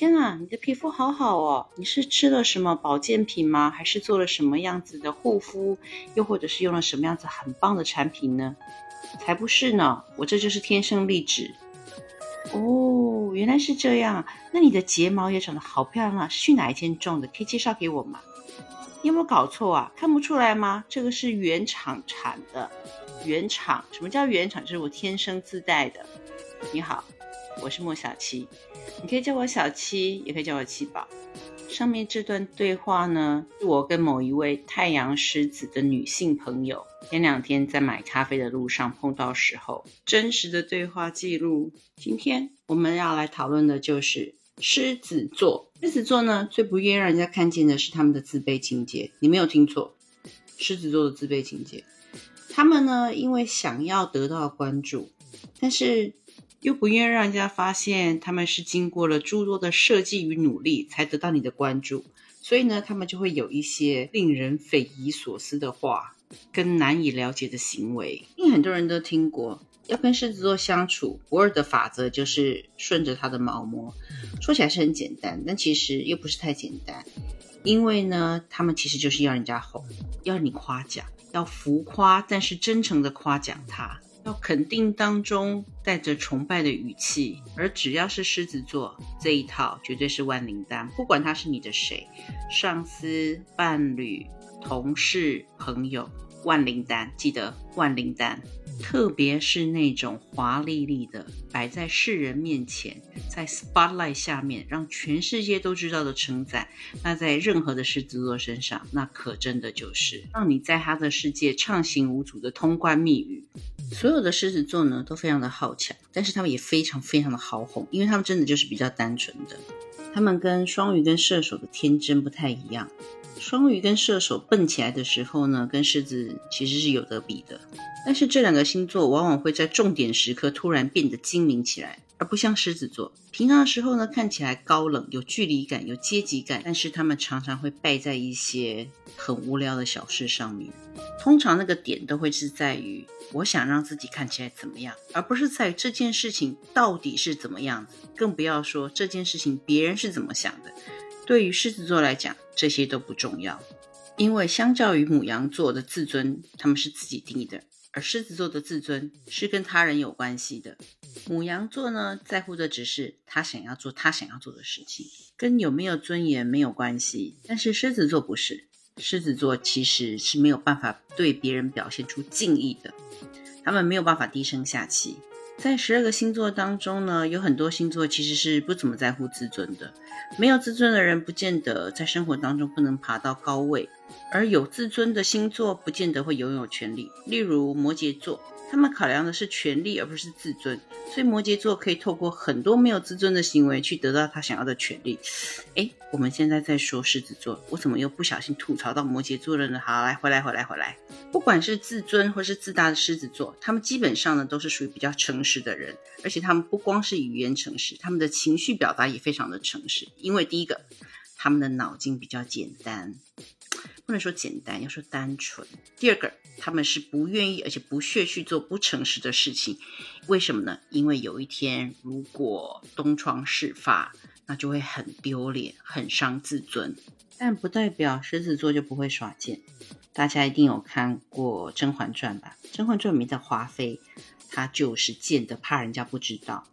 天啊，你的皮肤好好哦！你是吃了什么保健品吗？还是做了什么样子的护肤？又或者是用了什么样子很棒的产品呢？才不是呢，我这就是天生丽质。哦，原来是这样。那你的睫毛也长得好漂亮啊，是去哪一间种的？可以介绍给我吗？你有没有搞错啊？看不出来吗？这个是原厂产的，原厂。什么叫原厂？就是我天生自带的。你好，我是莫小七，你可以叫我小七，也可以叫我七宝。上面这段对话呢，是我跟某一位太阳狮子的女性朋友前两天在买咖啡的路上碰到时候真实的对话记录。今天我们要来讨论的就是狮子座。狮子座呢，最不愿意让人家看见的是他们的自卑情节。你没有听错，狮子座的自卑情节。他们呢，因为想要得到关注，但是。又不愿让人家发现他们是经过了诸多的设计与努力才得到你的关注，所以呢，他们就会有一些令人匪夷所思的话跟难以了解的行为。因为很多人都听过，要跟狮子座相处，不二的法则就是顺着他的毛摸。说起来是很简单，但其实又不是太简单，因为呢，他们其实就是要人家哄，要你夸奖，要浮夸但是真诚的夸奖他。要肯定当中带着崇拜的语气，而只要是狮子座这一套，绝对是万灵丹。不管他是你的谁，上司、伴侣、同事、朋友，万灵丹，记得万灵丹。特别是那种华丽丽的摆在世人面前，在 spotlight 下面让全世界都知道的称赞，那在任何的狮子座身上，那可真的就是让你在他的世界畅行无阻的通关密语。所有的狮子座呢都非常的好强，但是他们也非常非常的好哄，因为他们真的就是比较单纯的。他们跟双鱼跟射手的天真不太一样。双鱼跟射手蹦起来的时候呢，跟狮子其实是有得比的。但是这两个星座往往会在重点时刻突然变得精明起来，而不像狮子座，平常的时候呢看起来高冷、有距离感、有阶级感，但是他们常常会败在一些很无聊的小事上面。通常那个点都会是在于我想让自己看起来怎么样，而不是在这件事情到底是怎么样子，更不要说这件事情别人是怎么想的。对于狮子座来讲，这些都不重要，因为相较于母羊座的自尊，他们是自己定义的，而狮子座的自尊是跟他人有关系的。母羊座呢，在乎的只是他想要做他想要做的事情，跟有没有尊严没有关系。但是狮子座不是，狮子座其实是没有办法对别人表现出敬意的，他们没有办法低声下气。在十二个星座当中呢，有很多星座其实是不怎么在乎自尊的。没有自尊的人，不见得在生活当中不能爬到高位；而有自尊的星座，不见得会拥有权利。例如摩羯座。他们考量的是权力，而不是自尊，所以摩羯座可以透过很多没有自尊的行为去得到他想要的权利。哎，我们现在在说狮子座，我怎么又不小心吐槽到摩羯座了呢？好，来，回来，回来，回来。不管是自尊或是自大的狮子座，他们基本上呢都是属于比较诚实的人，而且他们不光是语言诚实，他们的情绪表达也非常的诚实。因为第一个，他们的脑筋比较简单。不能说简单，要说单纯。第二个，他们是不愿意而且不屑去做不诚实的事情，为什么呢？因为有一天如果东窗事发，那就会很丢脸，很伤自尊。但不代表狮子座就不会耍贱。大家一定有看过《甄嬛传》吧？《甄嬛传》里面的华妃，她就是贱的，怕人家不知道。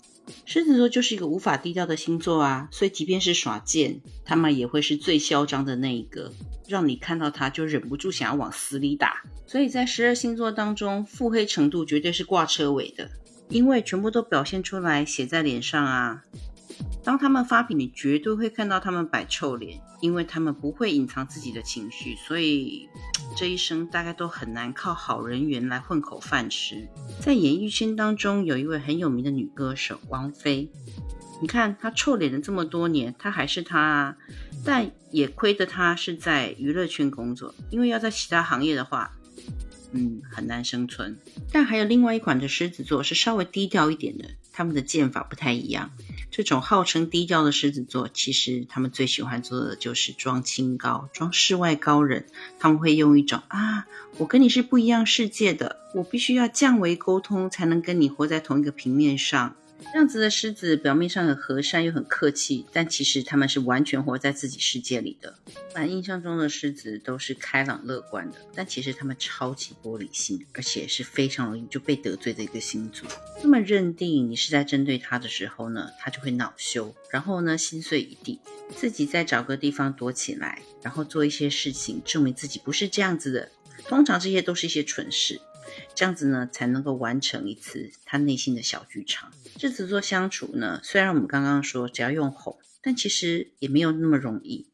狮子座就是一个无法低调的星座啊，所以即便是耍贱，他们也会是最嚣张的那一个，让你看到他就忍不住想要往死里打。所以在十二星座当中，腹黑程度绝对是挂车尾的，因为全部都表现出来，写在脸上啊。当他们发脾你绝对会看到他们摆臭脸，因为他们不会隐藏自己的情绪，所以这一生大概都很难靠好人缘来混口饭吃。在演艺圈当中，有一位很有名的女歌手王菲，你看她臭脸了这么多年，她还是她，但也亏得她是在娱乐圈工作，因为要在其他行业的话。嗯，很难生存。但还有另外一款的狮子座是稍微低调一点的，他们的剑法不太一样。这种号称低调的狮子座，其实他们最喜欢做的就是装清高、装世外高人。他们会用一种啊，我跟你是不一样世界的，我必须要降维沟通，才能跟你活在同一个平面上。这样子的狮子表面上很和善又很客气，但其实他们是完全活在自己世界里的。满印象中的狮子都是开朗乐观的，但其实他们超级玻璃心，而且是非常容易就被得罪的一个星座。那么认定你是在针对他的时候呢，他就会恼羞，然后呢心碎一地，自己再找个地方躲起来，然后做一些事情证明自己不是这样子的。通常这些都是一些蠢事。这样子呢，才能够完成一次他内心的小剧场。狮子座相处呢，虽然我们刚刚说只要用哄，但其实也没有那么容易，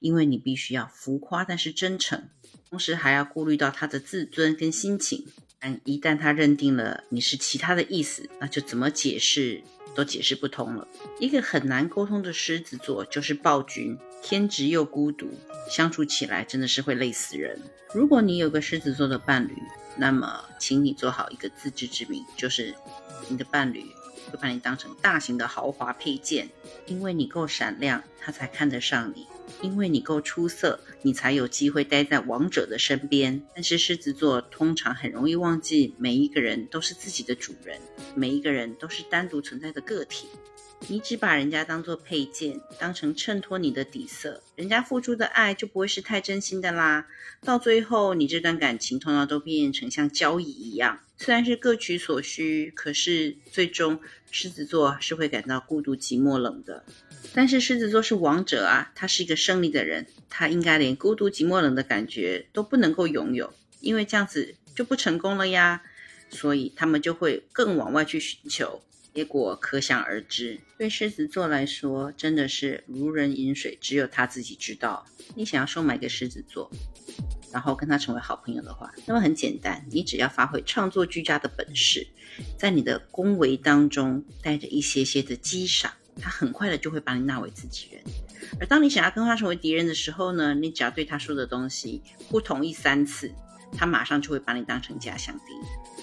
因为你必须要浮夸，但是真诚，同时还要顾虑到他的自尊跟心情。但一旦他认定了你是其他的意思，那就怎么解释都解释不通了。一个很难沟通的狮子座就是暴君，偏执又孤独，相处起来真的是会累死人。如果你有个狮子座的伴侣，那么，请你做好一个自知之明，就是你的伴侣会把你当成大型的豪华配件，因为你够闪亮，他才看得上你；因为你够出色，你才有机会待在王者的身边。但是狮子座通常很容易忘记，每一个人都是自己的主人，每一个人都是单独存在的个体。你只把人家当做配件，当成衬托你的底色，人家付出的爱就不会是太真心的啦。到最后，你这段感情通常都变成像交易一样，虽然是各取所需，可是最终狮子座是会感到孤独、寂寞、冷的。但是狮子座是王者啊，他是一个胜利的人，他应该连孤独、寂寞、冷的感觉都不能够拥有，因为这样子就不成功了呀。所以他们就会更往外去寻求。结果可想而知，对狮子座来说，真的是如人饮水，只有他自己知道。你想要收买一个狮子座，然后跟他成为好朋友的话，那么很简单，你只要发挥创作俱佳的本事，在你的恭维当中带着一些些的激赏，他很快的就会把你纳为自己人。而当你想要跟他成为敌人的时候呢，你只要对他说的东西不同意三次，他马上就会把你当成假想敌。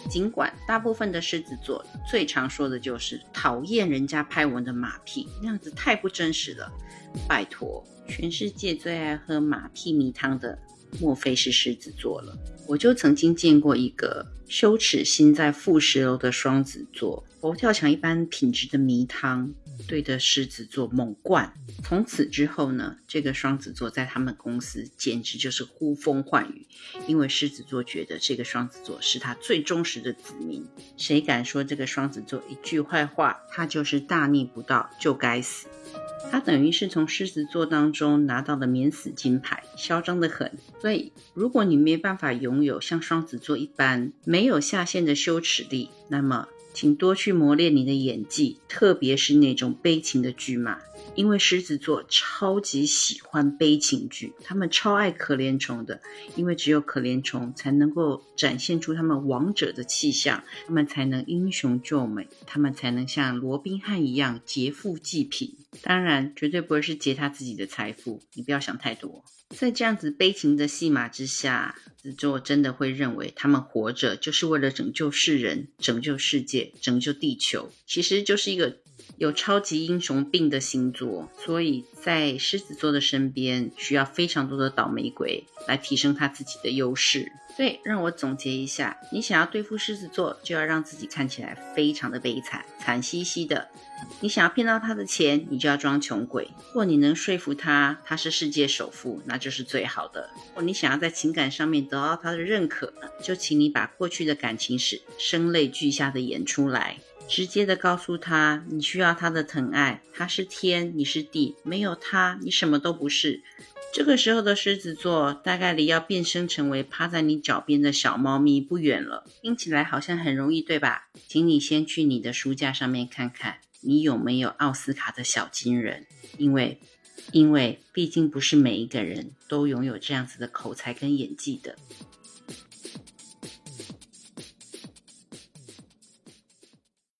尽管大部分的狮子座最常说的就是讨厌人家拍我的马屁，那样子太不真实了。拜托，全世界最爱喝马屁米汤的，莫非是狮子座了？我就曾经见过一个羞耻心在负十楼的双子座，佛跳墙一般品质的迷汤。对着狮子座猛灌，从此之后呢，这个双子座在他们公司简直就是呼风唤雨，因为狮子座觉得这个双子座是他最忠实的子民，谁敢说这个双子座一句坏话，他就是大逆不道，就该死。他等于是从狮子座当中拿到了免死金牌，嚣张的很。所以，如果你没办法拥有像双子座一般没有下限的羞耻力，那么。请多去磨练你的演技，特别是那种悲情的剧嘛。因为狮子座超级喜欢悲情剧，他们超爱可怜虫的，因为只有可怜虫才能够展现出他们王者的气象，他们才能英雄救美，他们才能像罗宾汉一样劫富济贫。当然，绝对不会是劫他自己的财富，你不要想太多。在这样子悲情的戏码之下，子座真的会认为他们活着就是为了拯救世人、拯救世界、拯救地球，其实就是一个有超级英雄病的星座。所以在狮子座的身边，需要非常多的倒霉鬼来提升他自己的优势。所以让我总结一下：你想要对付狮子座，就要让自己看起来非常的悲惨、惨兮兮的。你想要骗到他的钱，你就要装穷鬼。或你能说服他他是世界首富，那就是最好的。或你想要在情感上面得到他的认可，就请你把过去的感情史声泪俱下的演出来，直接的告诉他你需要他的疼爱，他是天，你是地，没有他你什么都不是。这个时候的狮子座大概离要变身成为趴在你脚边的小猫咪不远了。听起来好像很容易，对吧？请你先去你的书架上面看看。你有没有奥斯卡的小金人？因为，因为毕竟不是每一个人都拥有这样子的口才跟演技的。